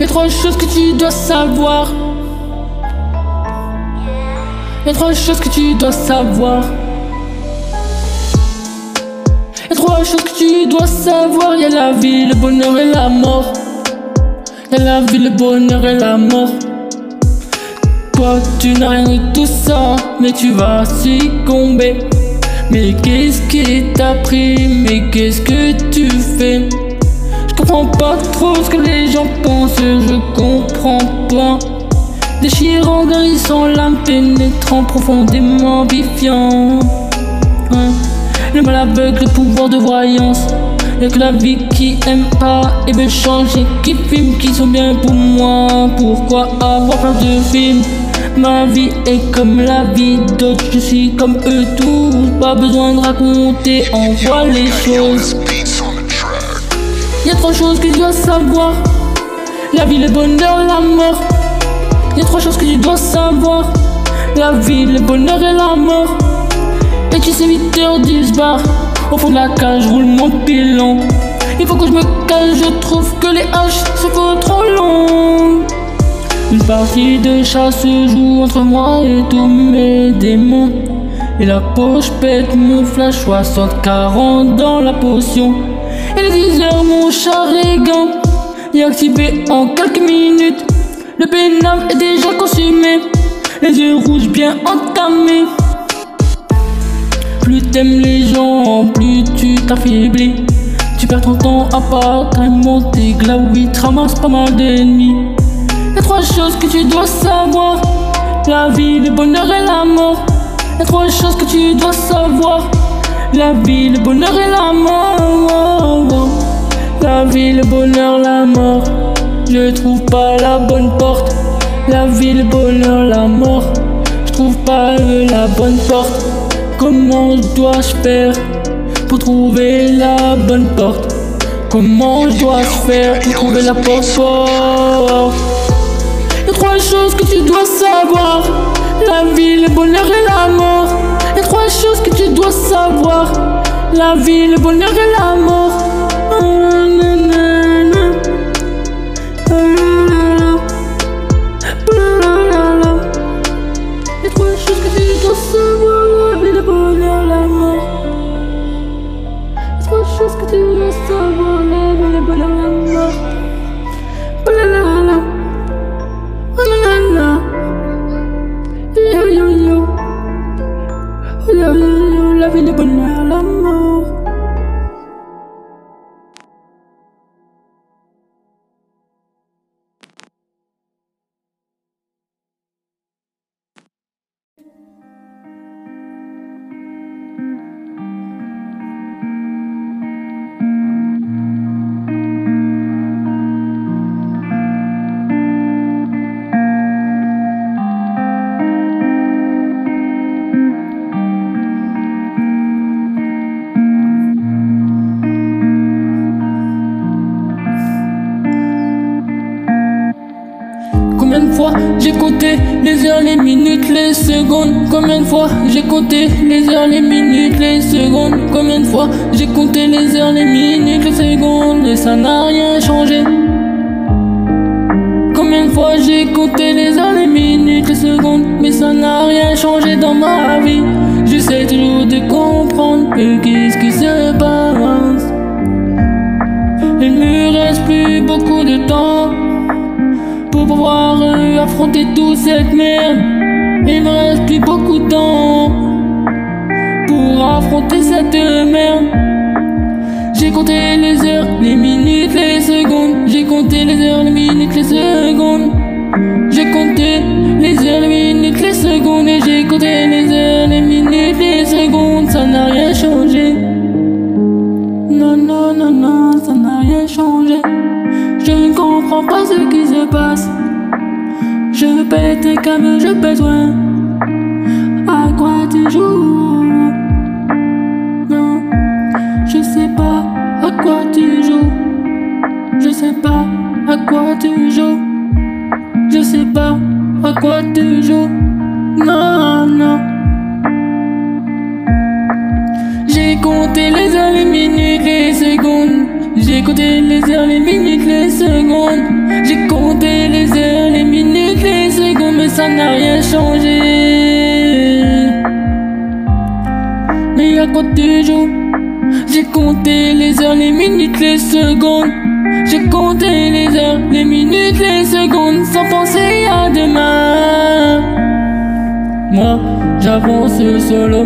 Y'a trois choses que tu dois savoir. Y'a trois choses que tu dois savoir. Y'a trois choses que tu dois savoir. Y'a la vie, le bonheur et la mort. Y'a la vie, le bonheur et la mort. Tu n'as rien de tout ça, mais tu vas succomber. Mais qu'est-ce qui t'a pris? Mais qu'est-ce que tu fais? Je comprends pas trop ce que les gens pensent, je comprends pas. Déchirant, guérissant, l'âme pénétrant, profondément vivifiant. Hein? Le mal aveugle, le pouvoir de voyance. Y'a que la vie qui aime pas et veut changer, qui filme, qui sont bien pour moi. Pourquoi avoir peur de films Ma vie est comme la vie d'autres, je suis comme eux tous. Pas besoin de raconter, on voit les choses. Y'a trois choses que tu dois savoir La vie, le bonheur, la mort. Y'a trois choses que tu dois savoir La vie, le bonheur et la mort. Et tu sais 8h10 bar Au fond de la cage, roule mon pilon. Il faut que je me cache, je trouve que les haches se font trop long. Une partie de chasse se joue entre moi et tous mes démons. Et la poche pète mon flash 60-40 dans la potion. Et les 10 heures, mon charigan est activé en quelques minutes. Le pénal est déjà consumé, les yeux rouges bien entamés. Plus t'aimes les gens, plus tu t'affaiblis. Tu perds ton temps à part monter glaoui, ramasse pas mal d'ennemis. Trois choses que tu dois savoir. La vie, le bonheur et la mort. Y'a trois choses que tu dois savoir. La vie, le bonheur et la mort. La vie, le bonheur, la mort. Je trouve pas la bonne porte. La vie, le bonheur, la mort. Je trouve pas la bonne porte. Comment dois-je faire pour trouver la bonne porte? Comment dois-je faire pour trouver la porte? La vie, le bonheur et la mort Y'a trois choses que tu dois savoir. La vie, le bonheur et la mort Ah, de fois j'ai compté les heures, les minutes, les secondes. Combien de fois j'ai compté les heures, les minutes, les secondes? Combien de fois j'ai compté les heures, les minutes, les secondes? Et ça n'a rien changé. Combien de fois j'ai compté les heures, les minutes, les secondes? Mais ça n'a rien changé dans ma vie. J'essaie toujours de comprendre que qu'est-ce qui se passe? Il me reste plus beaucoup de temps pour affronter toute cette merde. Il me reste plus beaucoup de temps pour affronter cette merde. J'ai compté les heures, les minutes, les secondes. J'ai compté les heures, les minutes, les secondes. J'ai compté les heures, les minutes, les secondes. Et j'ai compté les heures, les minutes, les secondes. Ça n'a rien changé. Non, non, non, non, ça n'a rien changé. Je ne comprends pas ce qui se passe. Je pète un câble, je besoin. À quoi tu joues? Non, je sais pas à quoi tu joues. Je sais pas à quoi tu joues. Je sais pas à quoi tu joues. Non, non. compté les heures, les minutes, les secondes. J'ai compté les heures, les minutes, les secondes. J'ai compté les heures, les minutes, les secondes, mais ça n'a rien changé. Mais à tu joues J'ai compté les heures, les minutes, les secondes. J'ai compté les heures, les minutes, les secondes, sans penser à demain. Moi, j'avance solo.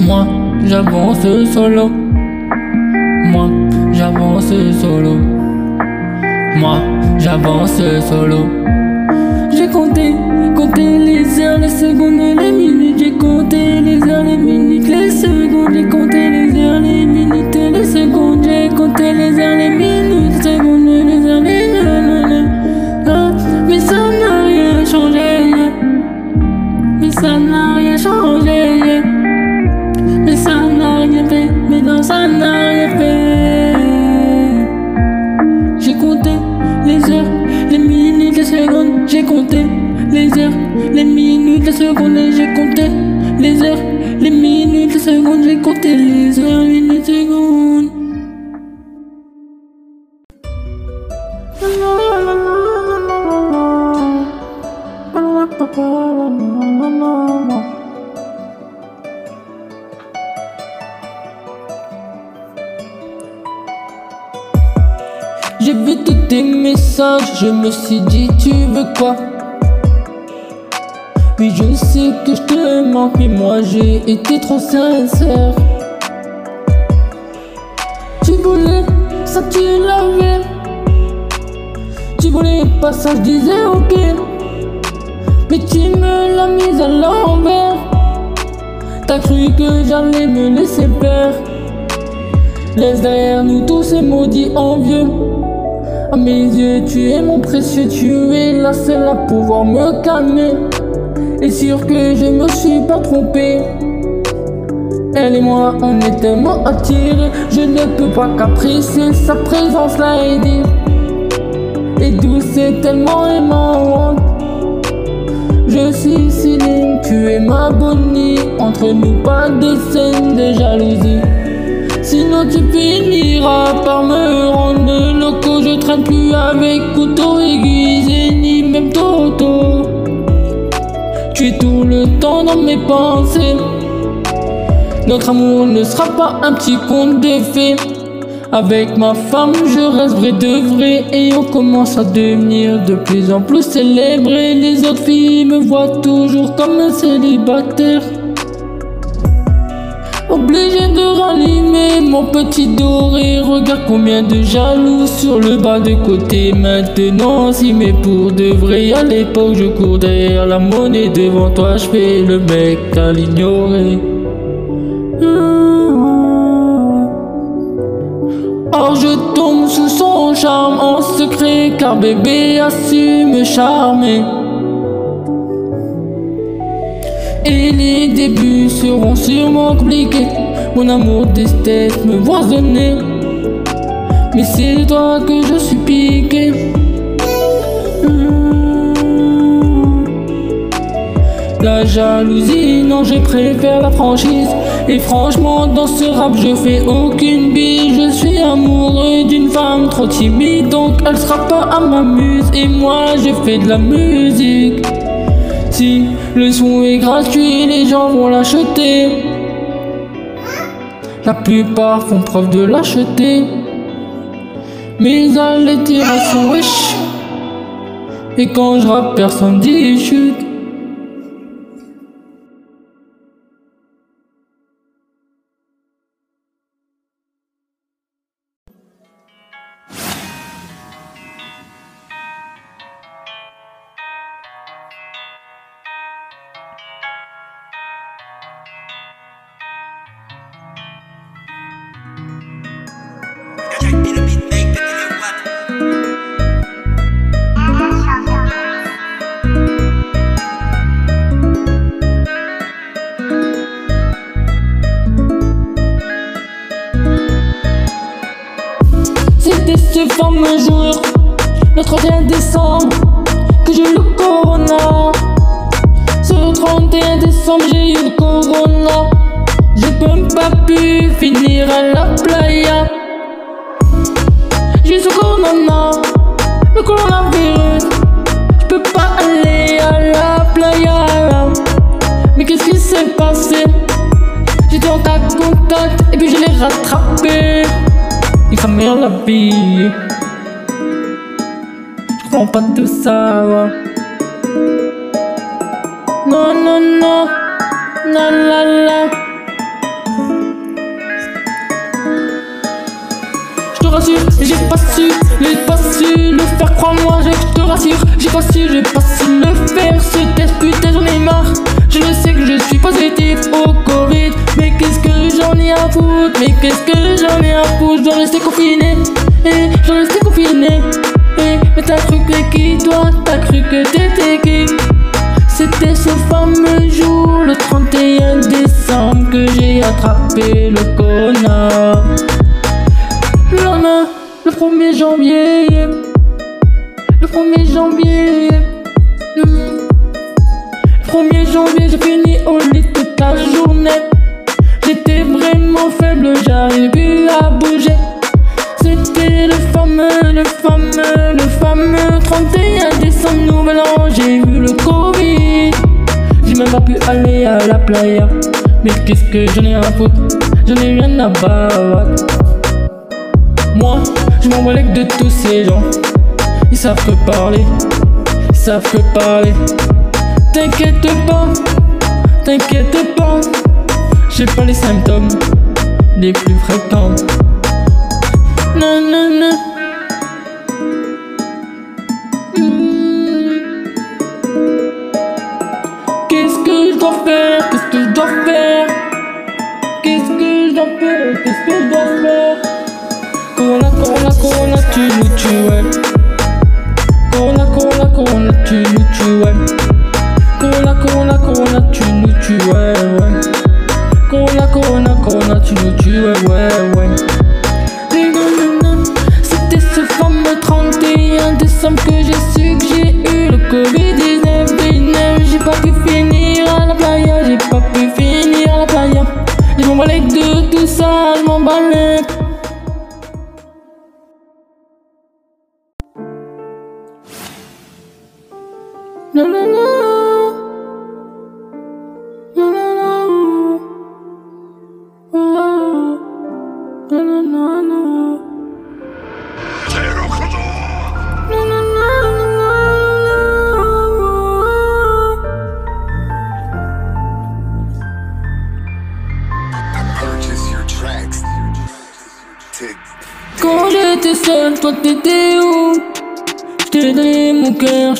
Moi, j'avance solo. Moi, j'avance solo. Moi, j'avance solo. J'ai compté, compté les heures, les secondes, les minutes. J'ai compté les heures, les minutes, les secondes. J'ai compté les heures, les minutes, les secondes. J'ai compté les heures, les minutes, les secondes, me suis dit tu veux quoi? Oui je sais que je te manque mais moi j'ai été trop sincère. Tu voulais, ça tu l'avais. Tu voulais pas ça je disais ok. Mais tu me l'as mise à l'envers. T'as cru que j'allais me laisser faire. Laisse derrière nous tous ces maudits envieux mes yeux, tu es mon précieux, tu es la seule à pouvoir me calmer. Et sûr que je me suis pas trompé. Elle et moi, on est tellement attirés, je ne peux pas qu'apprécier sa présence là et dire. Et douce, c'est tellement aimant. Je suis Céline, tu es ma bonnie. Entre nous, pas de scène de jalousie. Sinon tu finiras par me rendre loco. Je traîne plus avec couteau aiguisé ni même toto. Tu es tout le temps dans mes pensées. Notre amour ne sera pas un petit conte de fées. Avec ma femme, je reste vrai de vrai. Et on commence à devenir de plus en plus célèbre. Et les autres filles me voient toujours comme un célibataire. Obligé de rallumer mon petit doré. Regarde combien de jaloux sur le bas de côté Maintenant si mais pour de vrai À l'époque je cours derrière la monnaie. Devant toi je fais le mec à l'ignorer. Or je tombe sous son charme en secret Car bébé a su me charmer et les débuts seront sûrement compliqués. Mon amour d'esthèse me voisonnait. Mais c'est toi que je suis piqué. Mmh. La jalousie, non, je préfère la franchise. Et franchement, dans ce rap, je fais aucune bille. Je suis amoureux d'une femme trop timide, donc elle sera pas à ma muse. Et moi, je fais de la musique. Si le son est gratuit, les gens vont l'acheter. La plupart font preuve de l'acheter. Mais à l'étiration, wesh. Et quand je rappe, personne dit chute. Ce fameux jour, le 31 décembre, que j'ai eu le corona. Ce 31 décembre, j'ai eu le corona. Je peux me pas pu finir à la playa. J'ai sous corona, le coronavirus. Je peux pas aller à la playa. Mais qu'est-ce qui s'est passé? J'étais en ta contact et puis je l'ai rattrapé. Mère la vie. Je comprends pas tout ça. ouais. Non, non, non. La la la. Je te rassure, j'ai pas su, j'ai pas su le faire, crois-moi, je te rassure, j'ai pas su, j'ai pas su le faire, ce test, putain, j'en ai marre. Je sais que je suis positif au Covid, mais qu'est-ce que j'en ai à foutre, mais qu'est-ce que j'en ai à foutre, je dois rester confiné, eh, je rester confiné, eh, mais t'as cru que qui, toi, t'as cru que t'étais qui? C'était ce fameux jour, le 31 décembre, que j'ai attrapé le connard. Le lendemain, le 1er janvier, le 1er janvier, hmm. Le 1er janvier, j'ai fini au lit toute la journée. J'étais vraiment faible, j'arrive plus à bouger. C'était le fameux, le fameux, le fameux 31 décembre, nouvel an, j'ai eu le Covid. J'ai même pas pu aller à la playa. Mais qu'est-ce que j'en ai à foutre? J'en ai rien à battre. Moi, je m'en de tous ces gens. Ils savent que parler, ils savent que parler. T'inquiète pas, t'inquiète pas. J'ai pas les symptômes les plus fréquents. Non, non, non. Hmm. Qu'est-ce que je dois faire? Qu'est-ce que je dois faire? Qu'est-ce que je dois faire? Qu'est-ce que je dois faire? Corona, Corona, Corona, tu nous tues, ouais. Corona, Corona, Corona, tu nous tues, ouais. Corona, Corona, tu nous tues, ouais, ouais. Corona, Corona, Corona, tu nous tues, ouais, ouais, ouais. C'était ce fameux 31 décembre que j'ai su que j'ai eu le Covid-19 19, J'ai pas pu finir à la playa, j'ai pas pu finir à la playa Je m'en balais de tout ça, je m'en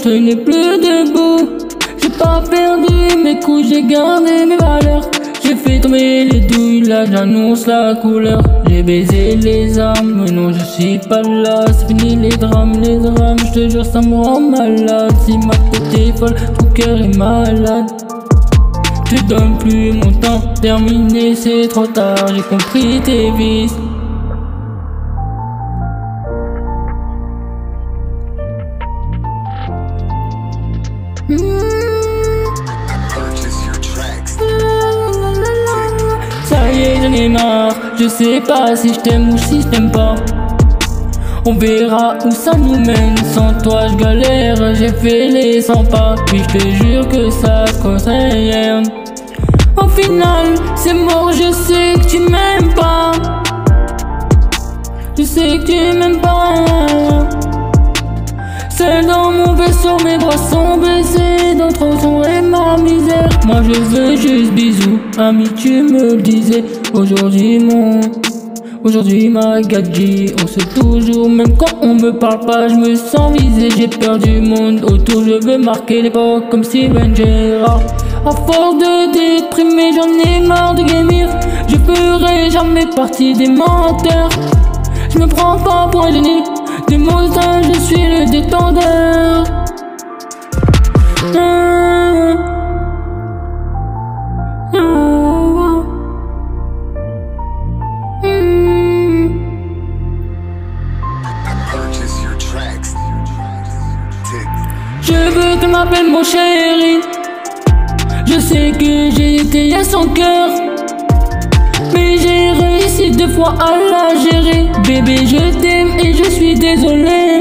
je tenais plus debout. J'ai pas perdu mes coups, j'ai gardé mes valeurs. J'ai fait tomber les douilles, là j'annonce la couleur. J'ai baisé les armes, mais non je suis pas là. C'est fini les drames, les drames, je te jure ça me rend malade. Si ma tête est folle, ton cœur est malade. Je te donne plus mon temps, terminé c'est trop tard, j'ai compris tes vices Je sais pas si je t'aime ou si je t'aime pas. On verra où ça nous mène. Sans toi, je galère. J'ai fait les 100 pas. Puis je te jure que ça rien. Au final, c'est mort. Je sais que tu m'aimes pas. Je sais que tu m'aimes pas. Seul dans mon vaisseau, mes bras sont baissés, d'autres sont et ma misère. Moi je veux juste bisous, ami tu me le disais. Aujourd'hui mon, aujourd'hui ma gadji, on sait toujours, même quand on me parle pas, je me sens visé. J'ai peur du monde autour, je veux marquer l'époque comme Steven Gerrard. À force de déprimer, j'en ai marre de gémir. Je ferai jamais partie des menteurs. Je me prends pas pour un génie Des mots je suis le détendeur j'ai été à son cœur Mais aussi deux fois à la gérer. Bébé, je t'aime et je suis désolé.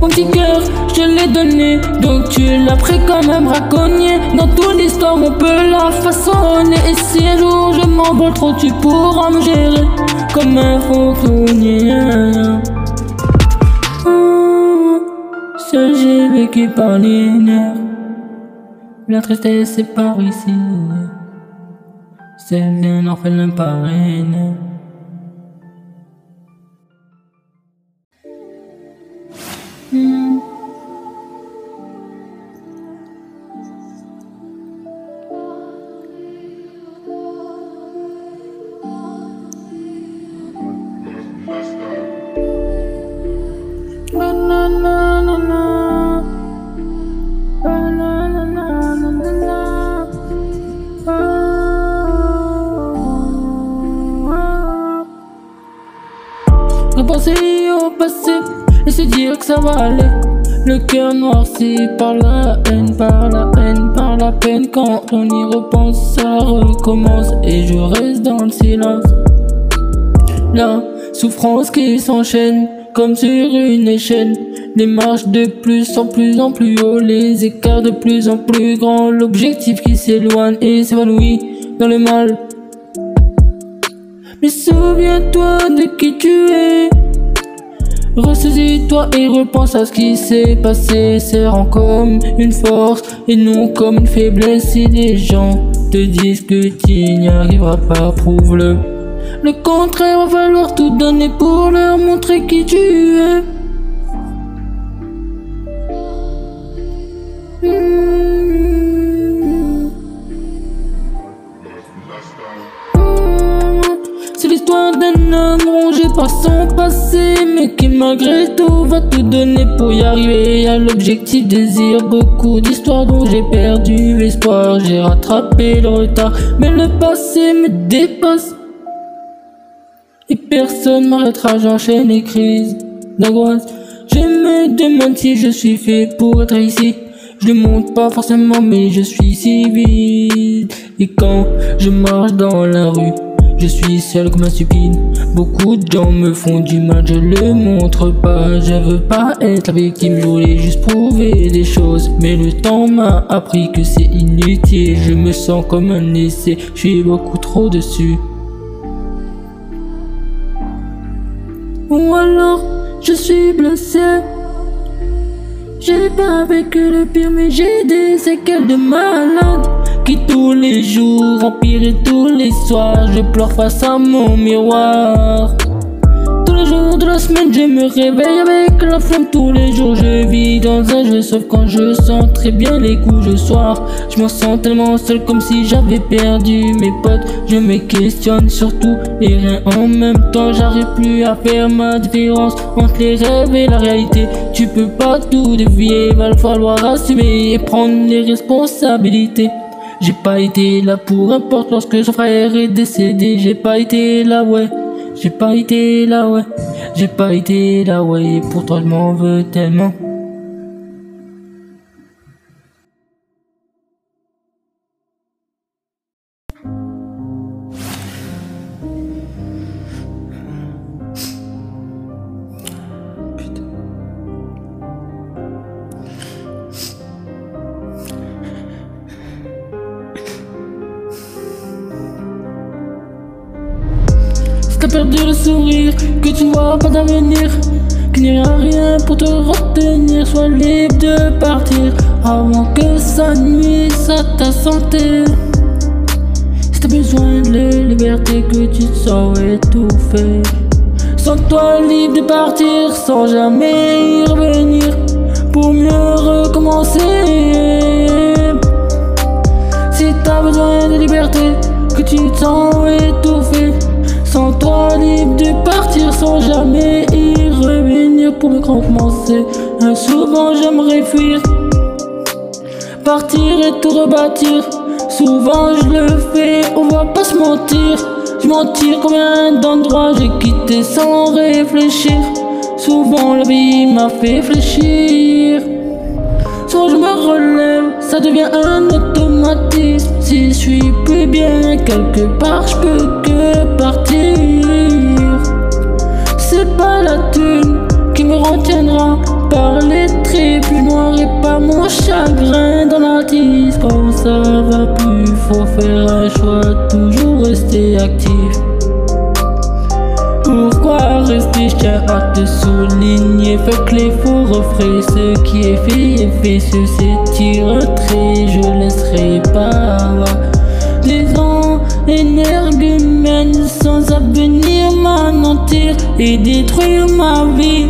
Mon petit cœur, je l'ai donné, donc tu l'as pris comme un braconnier. Dans toute l'histoire, on peut la façonner. Et si un jour je m'envole trop, tu pourras me gérer comme un fauconnier. Oh, seul j'ai vécu par les nerfs. La tristesse c'est par ici. C'est un orphelin parrain. Se dire que ça va aller. Le cœur noirci par la haine, par la haine, par la peine. Quand on y repense, ça recommence et je reste dans le silence. La souffrance qui s'enchaîne comme sur une échelle. Les marches de plus en plus en plus haut, les écarts de plus en plus grands. L'objectif qui s'éloigne et s'évanouit dans le mal. Mais souviens-toi de qui tu es. Ressaisis-toi et repense à ce qui s'est passé. Serrant comme une force et non comme une faiblesse. Si les gens te disent que tu n'y arriveras pas, prouve-le. Le contraire, va falloir tout donner pour leur montrer qui tu es. C'est l'histoire d'un homme rongé par son passé, mais qui malgré tout va tout donner pour y arriver à l'objectif. Désire beaucoup d'histoires dont j'ai perdu l'espoir. J'ai rattrapé le retard, mais le passé me dépasse. Et personne m'arrêtera, j'enchaîne les crises d'angoisse. Je me demande si je suis fait pour être ici. Je ne monte pas forcément, mais je suis si vide. Et quand je marche dans la rue, je suis seul comme un stupide. Beaucoup de gens me font du mal, je le montre pas. Je veux pas être la victime, je voulais juste prouver des choses. Mais le temps m'a appris que c'est inutile. Je me sens comme un essai, je suis beaucoup trop dessus. Ou alors je suis blessé. J'ai pas vécu le pire, mais j'ai des séquelles de malade qui tous les jours empirent et tous les soirs je pleure face à mon miroir. Tous les jours de la semaine, je me réveille avec la flamme. Tous les jours, je vis dans un jeu, sauf quand je sens très bien les coups de soir. Je me sens tellement seul comme si j'avais perdu mes potes. Je me questionne surtout et rien en même temps. J'arrive plus à faire ma différence entre les rêves et la réalité. Tu peux pas tout dévier, va falloir assumer et prendre les responsabilités. J'ai pas été là pour importe lorsque son frère est décédé. J'ai pas été là, ouais. J'ai pas été là, ouais. J'ai pas été là, ouais. Et pourtant je m'en veux tellement. Avant que ça nuise à ta santé. Si t'as besoin de la liberté, que tu te sens étouffé. Sens-toi libre de partir sans jamais y revenir pour mieux recommencer. Si t'as besoin de liberté, que tu te sens étouffé. Sens-toi libre de partir sans jamais y revenir pour me recommencer. Souvent j'aimerais fuir, partir et tout rebâtir. Souvent je le fais, on va pas se mentir. Je mentir combien d'endroits j'ai quitté sans réfléchir. Souvent la vie m'a fait fléchir. Soit je me relève, ça devient un automatisme. Si je suis plus bien quelque part, je peux que partir. C'est pas la thune qui me retiendra par les traits plus noirs et pas mon chagrin dans la. Quand ça va plus, faut faire un choix, toujours rester actif. Pourquoi rester, je tiens à te souligner que les faux refrains, ce qui est fait est fait, ceci tire trait, je laisserai pas Des ans énergumènes sans avenir m'anéantir et détruire ma vie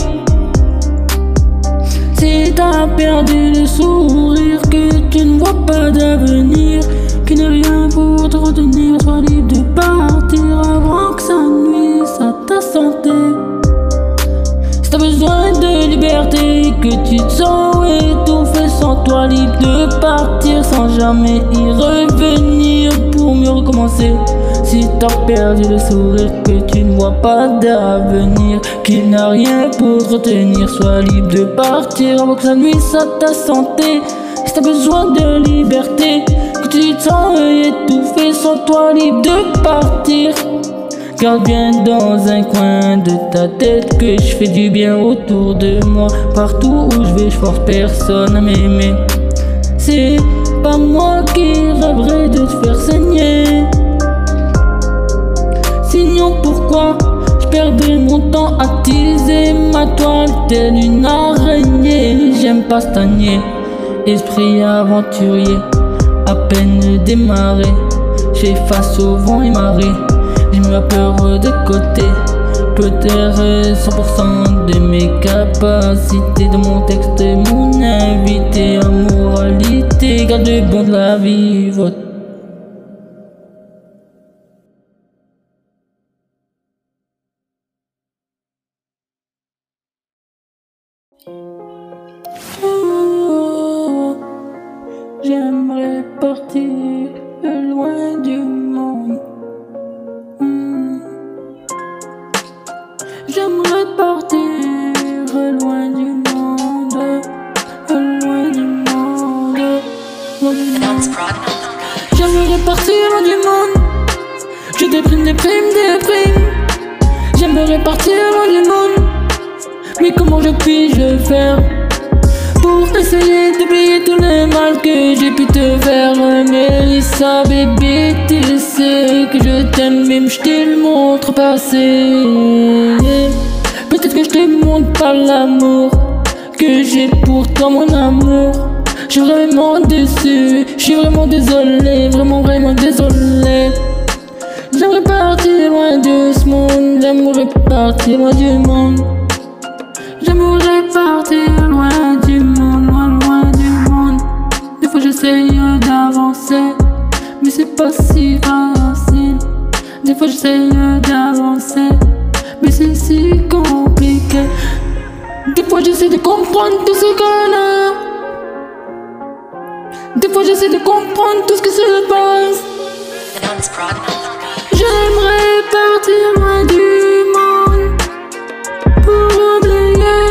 Si t'as perdu le sourire, que tu ne vois pas d'avenir qui n'est rien pour te retenir, sois libre de partir avant que ça nuise à ta santé. Si t'as besoin de liberté, que tu te sens étouffé sans toi, libre de partir sans jamais y revenir pour mieux recommencer. Si t'as perdu le sourire, que tu ne vois pas d'avenir, qu'il n'a rien pour te retenir, sois libre de partir avant que ça nuise à ta santé. Si t'as besoin de liberté, tu te sens étouffé sans toi libre de partir. Garde bien dans un coin de ta tête que je fais du bien autour de moi. Partout où je vais, je force personne à m'aimer. C'est pas moi qui rêverais de te faire saigner. Pourquoi je perdrais mon temps à teaser ma toile telle une araignée? J'aime pas stagner, esprit aventurier à peine démarré. J'ai face au vent et marée. J'ai ma peur de côté. Peut-être 100% de mes capacités. De mon texte, mon invité en moralité. Garde bon de la vie, J'aimerais Mélissa, bébé, tu sais que je t'aime, même je te le montre passer. Peut-être que je te montre pas l'amour que j'ai pour toi, mon amour. Je suis vraiment déçu, je suis vraiment désolé, vraiment, vraiment désolé. J'aimerais partir loin de ce monde, j'aimerais partir loin du monde. J'aimerais partir loin du monde, loin, loin du monde. Des fois j'essaye pas si facile. Des fois j'essaye d'avancer, mais c'est si compliqué. Des fois j'essaie de comprendre tout ce qu'on a. Des fois j'essaie de comprendre tout ce qui se passe. J'aimerais partir loin du monde pour oublier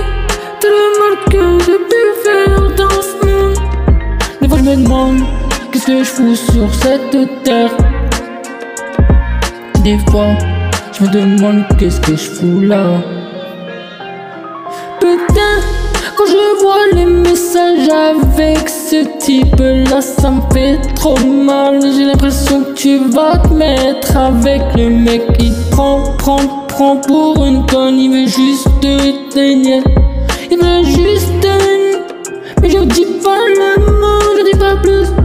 tout le mal que j'ai pu faire dans ce monde. Des fois je me demande qu'est-ce que je fous sur cette terre. Des fois je me demande qu'est-ce que je fous là. Putain, quand je vois les messages avec ce type-là, ça me fait trop mal. J'ai l'impression que tu vas te mettre avec le mec qui prend, prend, prend pour une conne. Il veut juste te tenir. Il veut juste te Mais je dis pas le mot, je dis pas plus.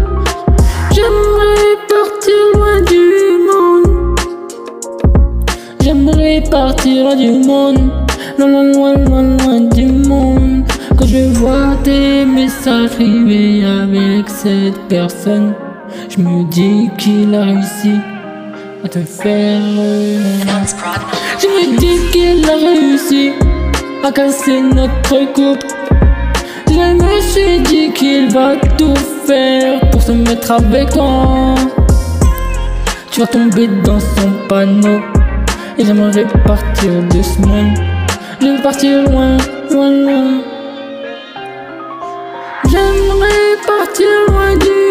J'aimerais partir du monde. Loin, loin, loin, loin, du monde. Quand je vois tes messages arriver avec cette personne, je me dis qu'il a réussi à te faire. Je me dis qu'il a réussi à casser notre couple. Je me suis dit qu'il va tout faire pour se mettre avec toi. Tu vas tomber dans son panneau. Et j'aimerais partir de ce monde. Je veux partir loin, loin, loin. J'aimerais partir loin du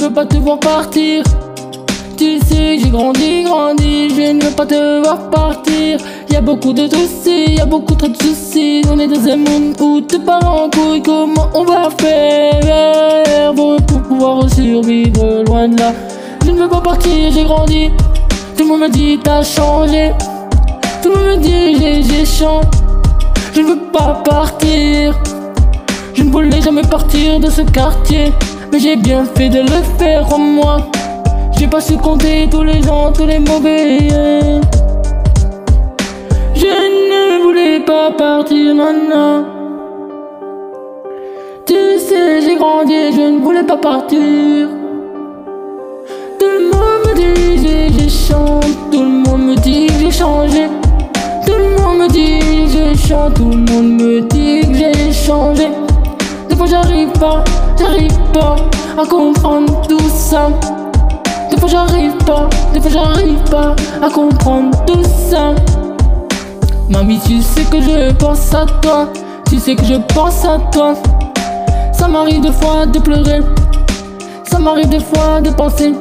ne veux pas te voir partir. Tu sais j'ai grandi, grandi. Je ne veux pas te voir partir. Y a beaucoup de soucis, y a beaucoup trop de soucis. On est dans un monde où te parents en couille. Comment on va faire pour, pour pouvoir survivre loin de là? Je ne veux pas partir, j'ai grandi. Tout le monde me dit t'as changé. Tout le monde me dit j'ai changé. Je ne veux pas partir. Je ne voulais jamais partir de ce quartier, mais j'ai bien fait de le faire en moi. J'ai pas su compter tous les gens, tous les mauvais. Je ne voulais pas partir, non. Tu sais, j'ai grandi, je ne voulais pas partir. Tout le monde me dit j'ai, changé, tout le monde me dit que j'ai changé. Tout le monde me dit j'ai changé, tout le monde me dit que j'ai changé. Des fois j'arrive pas, j'arrive pas à comprendre tout ça. Des fois j'arrive pas, des fois j'arrive pas à comprendre tout ça. Mamie, tu sais que je pense à toi, tu sais que je pense à toi. Ça m'arrive des fois de pleurer, ça m'arrive des fois de penser.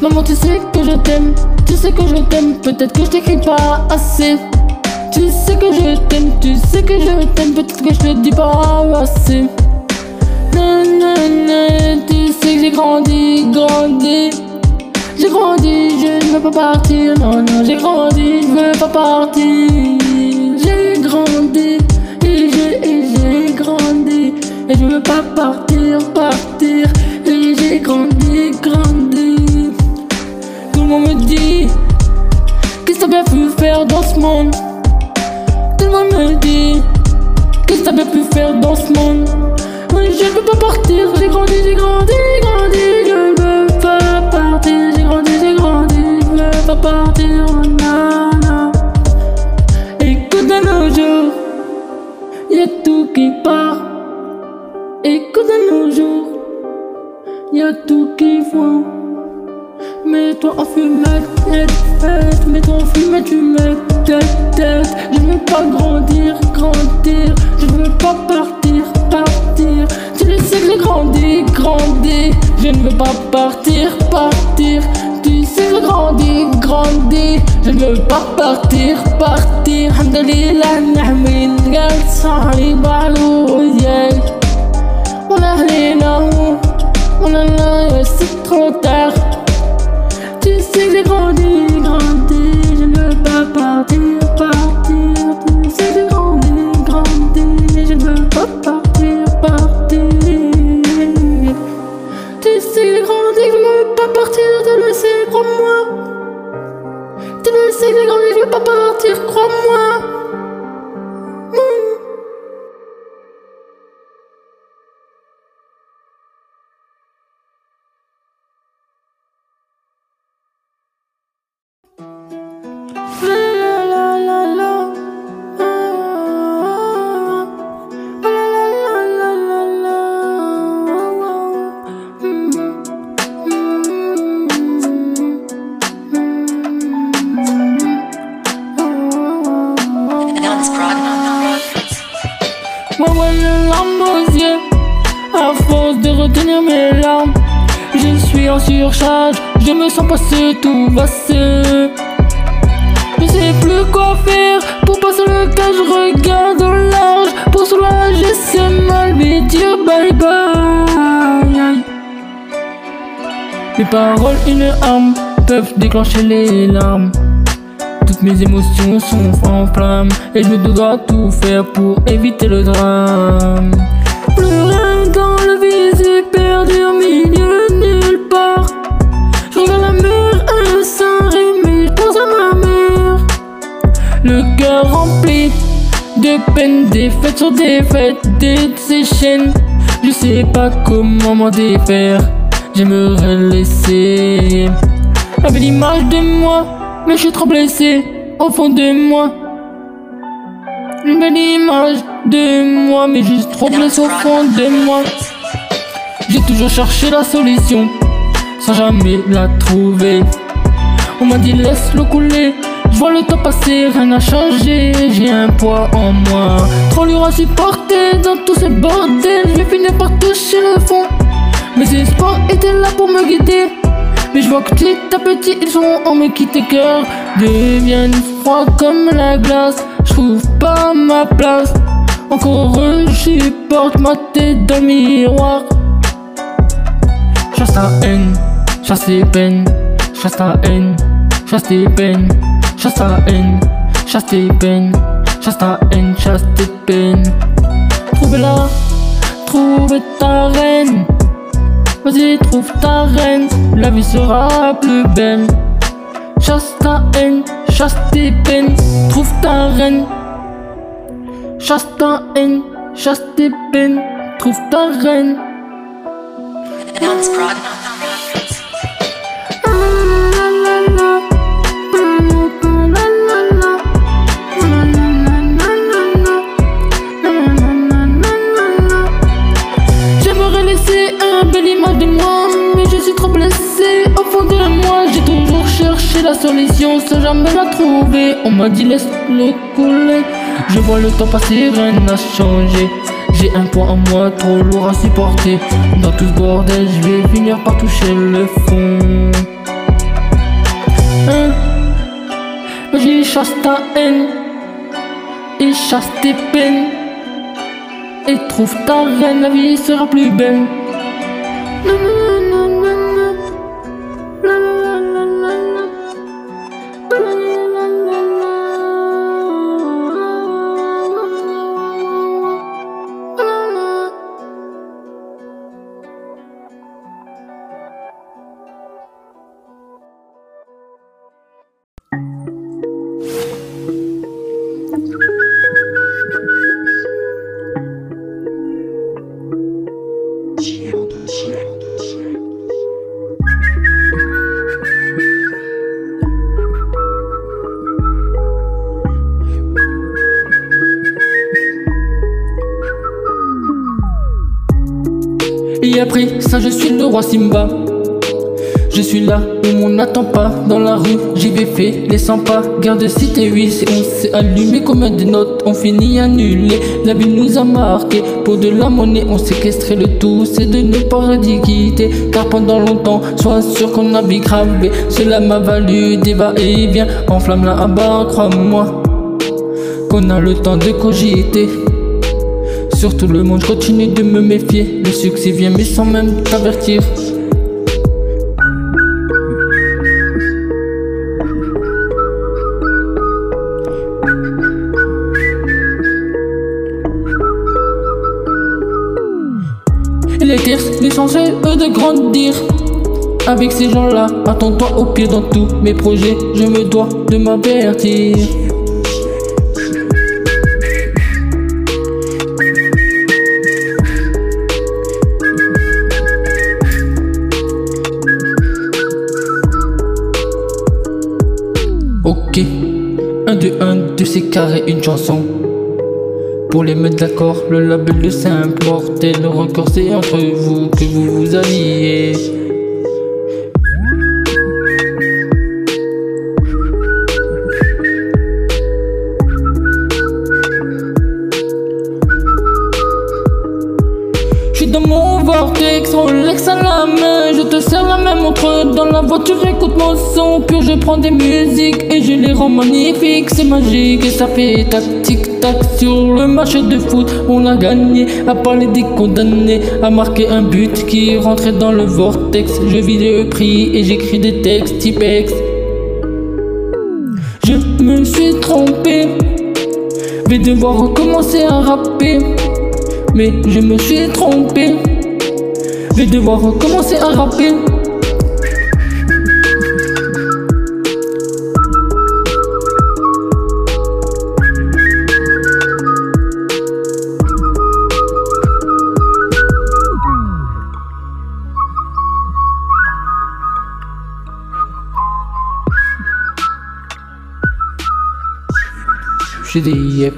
Maman, tu sais que je t'aime, tu sais que je t'aime, peut-être que je t'écris pas assez. Tu sais que je t'aime, tu sais que je t'aime, peut-être que je te dis pas assez. Tu sais que j'ai grandi, grandi. J'ai grandi, je ne veux pas partir. Non, non, j'ai grandi, je veux pas partir. J'ai grandi, et j'ai, et j'ai grandi. Et je veux pas partir, partir. Et j'ai grandi, grandi. Tout le monde me dit, qu'est-ce que t'as bien pu faire dans ce monde? Tout le monde me dit, qu'est-ce que t'as bien pu faire dans ce monde? Oui, je ne veux pas partir, j'ai grandi, j'ai grandi, grandi, je ne veux pas partir, j'ai grandi, j'ai grandi, je ne veux pas partir, non. Écoute de nos jours, y a tout qui part. Écoute de nos jours, y a tout qui voit. Mets-toi en fumette, tête, tête, mets-toi en fumette, tu mets tête, tête. Je veux pas grandir, grandir, je veux pas partir, partir. Tu le sais que j'ai grandi, grandi, je ne veux pas partir, partir. Tu sais que j'ai grandi, grandi, je ne veux pas partir, partir. Alhamdulillah, نحمي القلب صاحب علوياي ولا هلينا ولا لا c'est trop tard tu sais que j'ai grandi, grandi, je ne veux pas partir, partir. Tu sais que j'ai grandi, grandi, je ne veux pas partir, partir. Crois-moi. Tu le sais que j'ai grandi, je veux pas partir, crois-moi. Surcharge. Je me sens passer tout passé. Je sais plus quoi faire pour passer le cas. Je regarde au large pour soulager ces mal. Mais dire bye bye. Mes paroles, une arme, peuvent déclencher les larmes. Toutes mes émotions sont en flammes Et je dois tout faire pour éviter le drame Pleurer dans le vide perdu de peine, défaite sur défaite, de ces chaînes Je sais pas comment m'en défaire J'aimerais laisser la belle image de moi mais je suis trop blessé au fond de moi. une belle image de moi, mais juste trop blessé au fond de moi. J'ai toujours cherché la solution, sans jamais la trouver. On m'a dit laisse-le couler, vois le temps passer, rien n'a changé, j'ai un poids en moi. Trop lourd à supporter dans tout ce bordel, je finir par toucher le fond. Mes espoirs étaient là pour me guider. Mais je vois que petit à petit ils sont en me quitter cœur Deviennent froids comme la glace Je trouve pas ma place Encore je supporte ma tête dans miroir Chasse ta haine, chasse tes peines Chasse ta haine, chasse tes peines Chasse ta haine, chasse tes peines Chasse ta haine, chasse tes peines Trouve-la, trouve ta reine Vas-y, trouve ta reine, la vie sera plus belle. Chasse ta haine, chasse tes peines, trouve ta reine. Chasse ta haine, chasse tes peines, trouve ta reine. La solution sans jamais la trouver. On m'a dit laisse le couler. Je vois le temps passer, rien n'a changé. J'ai un poids en moi trop lourd à supporter. Dans tout ce bordel, je vais finir par toucher le fond. Hein? Vas-y, chasse ta haine et chasse tes peines. Et trouve ta reine, la vie sera plus belle. Et après ça, je suis le roi Simba. Je suis là où on n'attend pas. Dans la rue, j'y vais fait les 100 pas. Garde cité 8, on s'est allumé comme des notes. On finit annulé, la vie nous a marqué. Pour de la monnaie, on séquestrait le tout. C'est de ne pas quitter Car pendant longtemps, sois sûr qu'on a vie gravé. Cela m'a valu des va-et-vient. Enflamme la bas crois-moi Qu'on a le temps de cogiter Surtout le monde, je continue de me méfier Le succès vient mais sans même t'avertir Les terres, l'essentiel eux de grandir. Avec ces gens-là, attends-toi au pied dans tous mes projets. Je me dois de m'avertir. 6 carrés, une chanson. Pour les mettre d'accord, le label c'est important. Le record c'est entre vous que vous vous alliez. Voiture, écoute mon son, puis je prends des musiques et je les rends magnifiques, c'est magique et ça fait tac tic tac sur le match de foot, on a gagné, à parler des condamnés, à marquer un but qui rentrait dans le vortex, je vis le prix et j'écris des textes typex. Je me suis trompé, vais devoir recommencer à rapper. Mais je me suis trompé. Vais devoir recommencer à rapper. شديك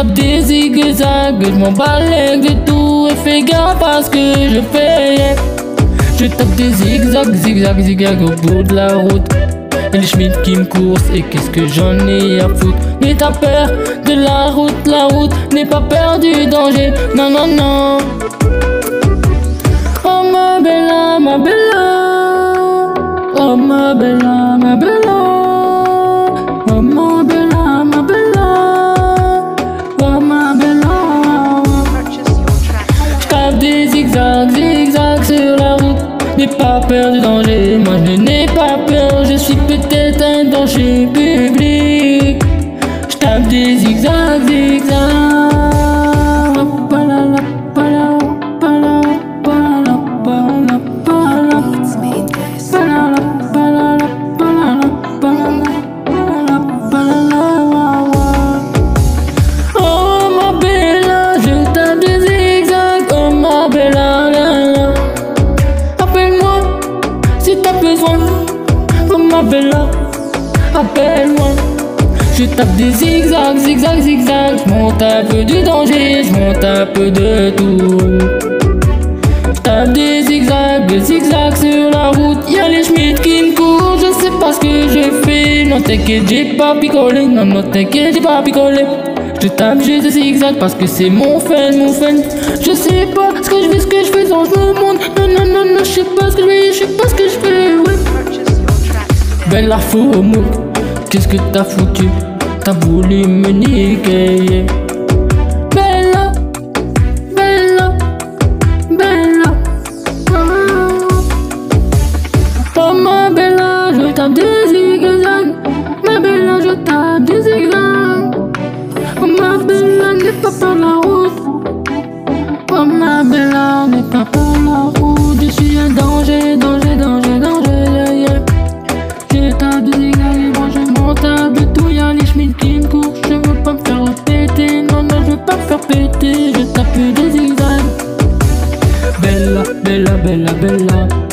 tape des zigzags, je m'en de tout. Et fais gaffe à ce que je fais. Je tape des zigzags, zigzag, zigzag au bout de la route. Et les schmitt qui me course, et qu'est-ce que j'en ai à foutre? N'aie pas peur de la route, la route, n'aie pas peur du danger, non, non, non. Oh ma bella, ma bella, oh ma bella, ma bella. Peur du danger, moi je n'ai pas peur, je suis peut-être un danger public. J'tape des zigzags, zigzags. T'inquiète, j'ai pas picolé, non, non t'inquiète, j'ai pas picolé. Je tape juste des zigzags parce que c'est mon fun, mon fun. Je sais pas ce que je fais, ce que je fais dans ce monde. Non, non, non, non, je sais pas ce que je fais, je sais pas ce que je fais, ouais. Bella FOMO, qu'est-ce que t'as foutu? T'as voulu me niquer Bella, Bella, Bella Oh ma Bella, je tape des La route. Bella, n'aie pas peur de la route. Je suis un danger, danger, danger, danger, yeah, tape des zigzags et moi je de tout. Y'a les schmitt qui me courent, je veux pas me faire péter Non, non, je veux pas me faire péter. Je tape des zigzags bella, bella, bella Bella,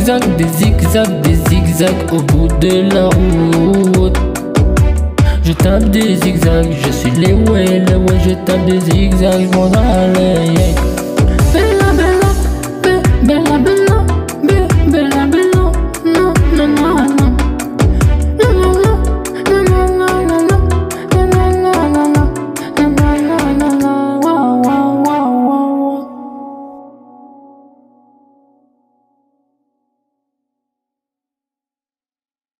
zigzags, des zigzags, des zigzags au bout de la route je tape des zigzags, je suis les ouais, les ouais, je tape des zigzags, je m'en.